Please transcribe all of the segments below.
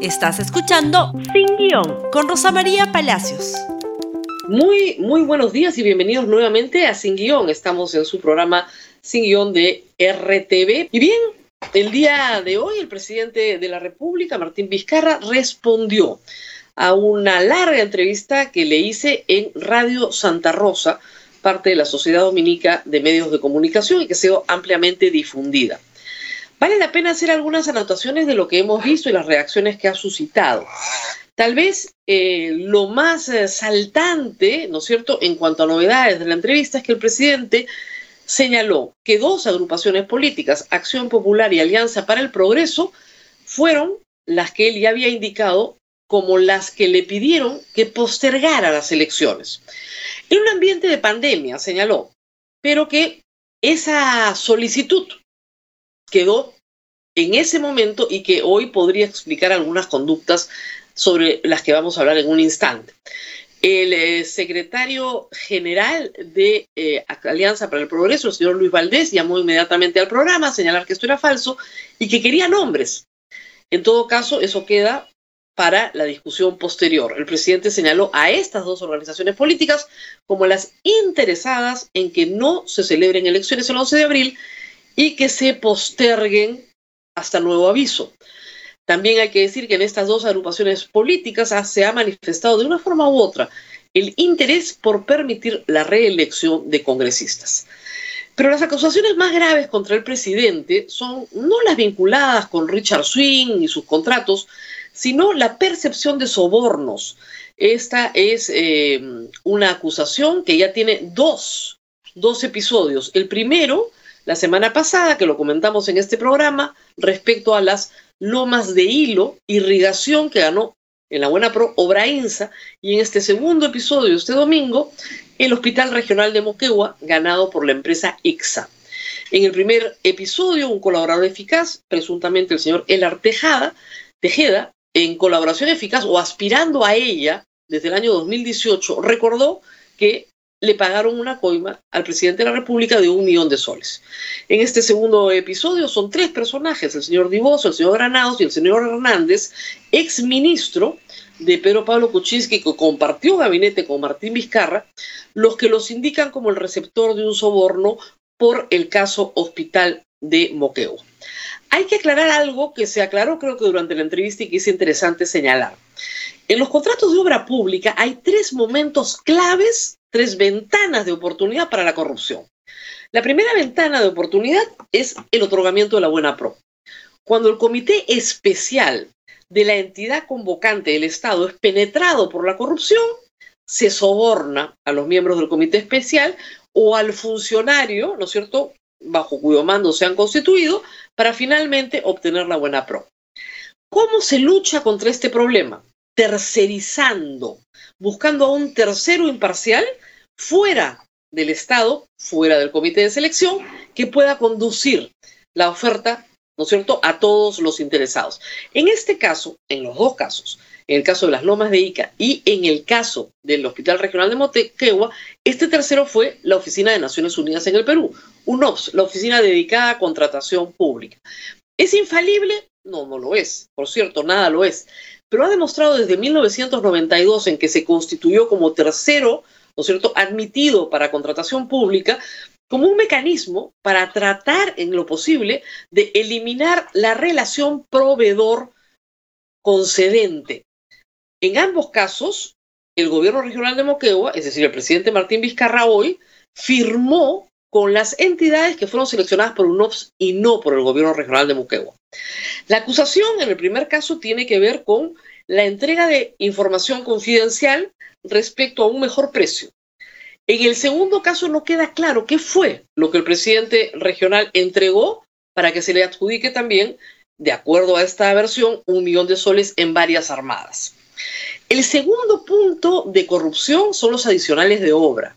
Estás escuchando Sin Guión con Rosa María Palacios. Muy, muy buenos días y bienvenidos nuevamente a Sin Guión. Estamos en su programa Sin Guión de RTV. Y bien, el día de hoy el presidente de la República, Martín Vizcarra, respondió a una larga entrevista que le hice en Radio Santa Rosa, parte de la Sociedad Dominica de Medios de Comunicación y que ha sido ampliamente difundida. Vale la pena hacer algunas anotaciones de lo que hemos visto y las reacciones que ha suscitado. Tal vez eh, lo más eh, saltante, ¿no es cierto?, en cuanto a novedades de la entrevista es que el presidente señaló que dos agrupaciones políticas, Acción Popular y Alianza para el Progreso, fueron las que él ya había indicado como las que le pidieron que postergara las elecciones. En un ambiente de pandemia, señaló, pero que esa solicitud quedó en ese momento y que hoy podría explicar algunas conductas sobre las que vamos a hablar en un instante. El eh, secretario general de eh, Alianza para el Progreso, el señor Luis Valdés, llamó inmediatamente al programa a señalar que esto era falso y que quería nombres. En todo caso, eso queda para la discusión posterior. El presidente señaló a estas dos organizaciones políticas como las interesadas en que no se celebren elecciones el 11 de abril y que se posterguen hasta nuevo aviso. También hay que decir que en estas dos agrupaciones políticas se ha manifestado de una forma u otra el interés por permitir la reelección de congresistas. Pero las acusaciones más graves contra el presidente son no las vinculadas con Richard Swing y sus contratos, sino la percepción de sobornos. Esta es eh, una acusación que ya tiene dos, dos episodios. El primero la semana pasada, que lo comentamos en este programa, respecto a las lomas de hilo, irrigación que ganó en la Buena Pro Obrainsa, y en este segundo episodio, este domingo, el Hospital Regional de Moquegua, ganado por la empresa IXA. En el primer episodio, un colaborador eficaz, presuntamente el señor Elar Tejeda, en colaboración eficaz o aspirando a ella desde el año 2018, recordó que le pagaron una coima al presidente de la República de un millón de soles. En este segundo episodio son tres personajes, el señor Divoso, el señor Granados y el señor Hernández, ex ministro de Pedro Pablo Kuczynski, que compartió gabinete con Martín Vizcarra, los que los indican como el receptor de un soborno por el caso Hospital de Moqueo. Hay que aclarar algo que se aclaró creo que durante la entrevista y que es interesante señalar. En los contratos de obra pública hay tres momentos claves tres ventanas de oportunidad para la corrupción. La primera ventana de oportunidad es el otorgamiento de la buena pro. Cuando el comité especial de la entidad convocante del Estado es penetrado por la corrupción, se soborna a los miembros del comité especial o al funcionario, ¿no es cierto?, bajo cuyo mando se han constituido, para finalmente obtener la buena pro. ¿Cómo se lucha contra este problema? Tercerizando buscando a un tercero imparcial fuera del Estado, fuera del comité de selección, que pueda conducir la oferta, ¿no es cierto?, a todos los interesados. En este caso, en los dos casos, en el caso de las Lomas de Ica y en el caso del Hospital Regional de Motequegua, este tercero fue la Oficina de Naciones Unidas en el Perú, UNOPS, la oficina dedicada a contratación pública. ¿Es infalible? No, no lo es. Por cierto, nada lo es pero ha demostrado desde 1992 en que se constituyó como tercero, ¿no es cierto?, admitido para contratación pública, como un mecanismo para tratar en lo posible de eliminar la relación proveedor-concedente. En ambos casos, el gobierno regional de Moquegua, es decir, el presidente Martín Vizcarra hoy, firmó con las entidades que fueron seleccionadas por UNOPS y no por el gobierno regional de Moquegua. La acusación en el primer caso tiene que ver con la entrega de información confidencial respecto a un mejor precio. En el segundo caso no queda claro qué fue lo que el presidente regional entregó para que se le adjudique también, de acuerdo a esta versión, un millón de soles en varias armadas. El segundo punto de corrupción son los adicionales de obra.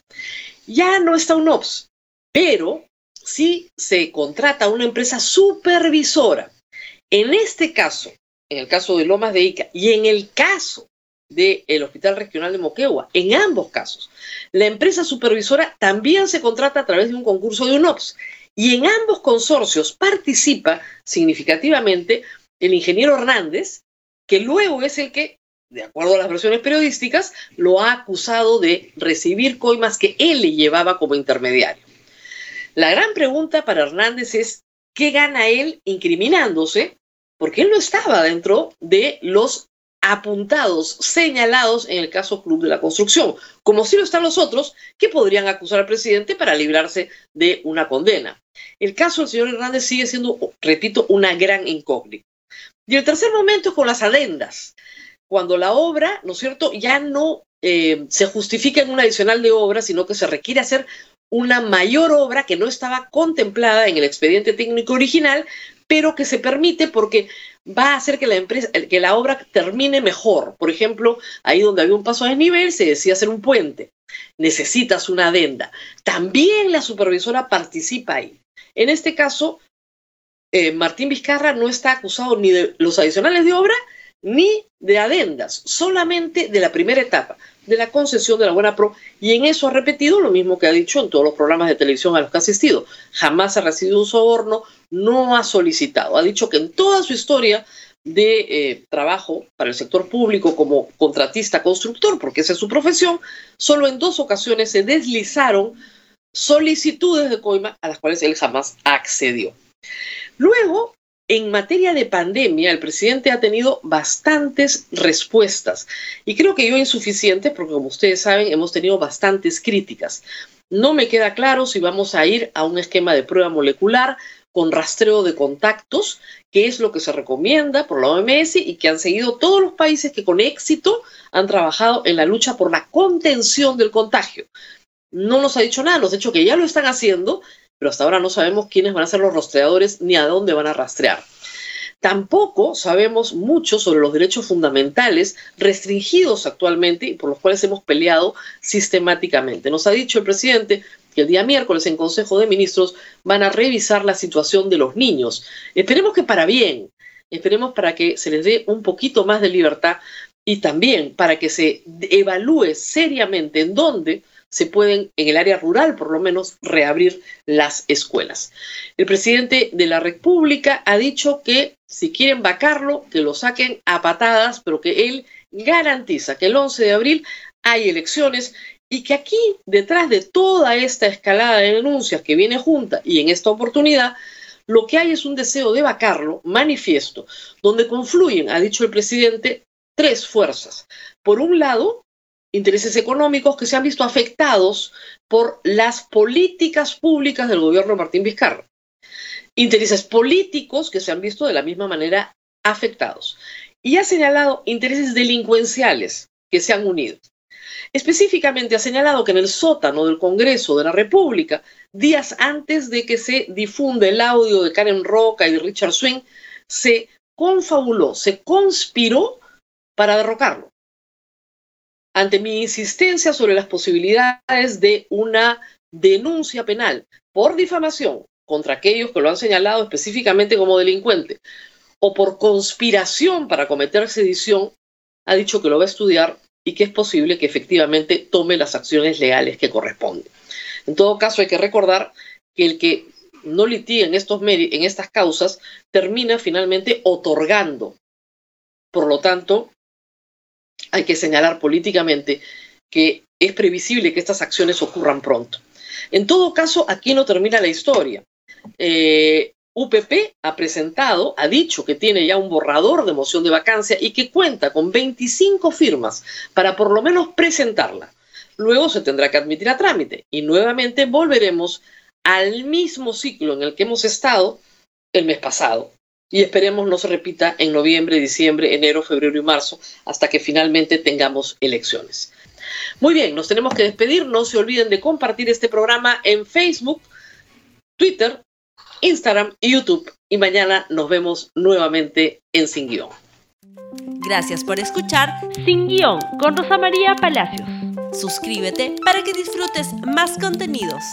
Ya no está un OPS, pero sí se contrata una empresa supervisora en este caso, en el caso de Lomas de Ica y en el caso del Hospital Regional de Moquegua, en ambos casos, la empresa supervisora también se contrata a través de un concurso de UNOPS y en ambos consorcios participa significativamente el ingeniero Hernández, que luego es el que, de acuerdo a las versiones periodísticas, lo ha acusado de recibir coimas que él le llevaba como intermediario. La gran pregunta para Hernández es, ¿qué gana él incriminándose? Porque él no estaba dentro de los apuntados, señalados en el caso Club de la Construcción, como si lo están los otros que podrían acusar al presidente para librarse de una condena. El caso del señor Hernández sigue siendo, repito, una gran incógnita. Y el tercer momento es con las adendas, cuando la obra, ¿no es cierto?, ya no eh, se justifica en un adicional de obra, sino que se requiere hacer una mayor obra que no estaba contemplada en el expediente técnico original, pero que se permite porque va a hacer que la empresa, que la obra termine mejor. Por ejemplo, ahí donde había un paso de nivel, se decía hacer un puente. Necesitas una adenda. También la supervisora participa ahí. En este caso, eh, Martín Vizcarra no está acusado ni de los adicionales de obra ni de adendas, solamente de la primera etapa, de la concesión de la buena pro, y en eso ha repetido lo mismo que ha dicho en todos los programas de televisión a los que ha asistido. Jamás ha recibido un soborno, no ha solicitado. Ha dicho que en toda su historia de eh, trabajo para el sector público como contratista constructor, porque esa es su profesión, solo en dos ocasiones se deslizaron solicitudes de coima a las cuales él jamás accedió. Luego, en materia de pandemia, el presidente ha tenido bastantes respuestas y creo que yo insuficientes porque como ustedes saben hemos tenido bastantes críticas. No me queda claro si vamos a ir a un esquema de prueba molecular con rastreo de contactos, que es lo que se recomienda por la OMS y que han seguido todos los países que con éxito han trabajado en la lucha por la contención del contagio. No nos ha dicho nada, nos ha dicho que ya lo están haciendo pero hasta ahora no sabemos quiénes van a ser los rastreadores ni a dónde van a rastrear. Tampoco sabemos mucho sobre los derechos fundamentales restringidos actualmente y por los cuales hemos peleado sistemáticamente. Nos ha dicho el presidente que el día miércoles en Consejo de Ministros van a revisar la situación de los niños. Esperemos que para bien, esperemos para que se les dé un poquito más de libertad y también para que se evalúe seriamente en dónde se pueden, en el área rural por lo menos, reabrir las escuelas. El presidente de la República ha dicho que si quieren vacarlo, que lo saquen a patadas, pero que él garantiza que el 11 de abril hay elecciones y que aquí, detrás de toda esta escalada de denuncias que viene junta y en esta oportunidad, lo que hay es un deseo de vacarlo manifiesto, donde confluyen, ha dicho el presidente, tres fuerzas. Por un lado, intereses económicos que se han visto afectados por las políticas públicas del gobierno de Martín Vizcarra. Intereses políticos que se han visto de la misma manera afectados. Y ha señalado intereses delincuenciales que se han unido. Específicamente ha señalado que en el sótano del Congreso de la República, días antes de que se difunda el audio de Karen Roca y de Richard Swing, se confabuló, se conspiró para derrocarlo ante mi insistencia sobre las posibilidades de una denuncia penal por difamación contra aquellos que lo han señalado específicamente como delincuente o por conspiración para cometer sedición, ha dicho que lo va a estudiar y que es posible que efectivamente tome las acciones legales que corresponden. En todo caso, hay que recordar que el que no litiga en, estos en estas causas termina finalmente otorgando. Por lo tanto, hay que señalar políticamente que es previsible que estas acciones ocurran pronto. En todo caso, aquí no termina la historia. Eh, UPP ha presentado, ha dicho que tiene ya un borrador de moción de vacancia y que cuenta con 25 firmas para por lo menos presentarla. Luego se tendrá que admitir a trámite y nuevamente volveremos al mismo ciclo en el que hemos estado el mes pasado, y esperemos no se repita en noviembre, diciembre, enero, febrero y marzo, hasta que finalmente tengamos elecciones. Muy bien, nos tenemos que despedir. No se olviden de compartir este programa en Facebook, Twitter, Instagram y YouTube. Y mañana nos vemos nuevamente en Sin Guión. Gracias por escuchar Sin Guión con Rosa María Palacios. Suscríbete para que disfrutes más contenidos.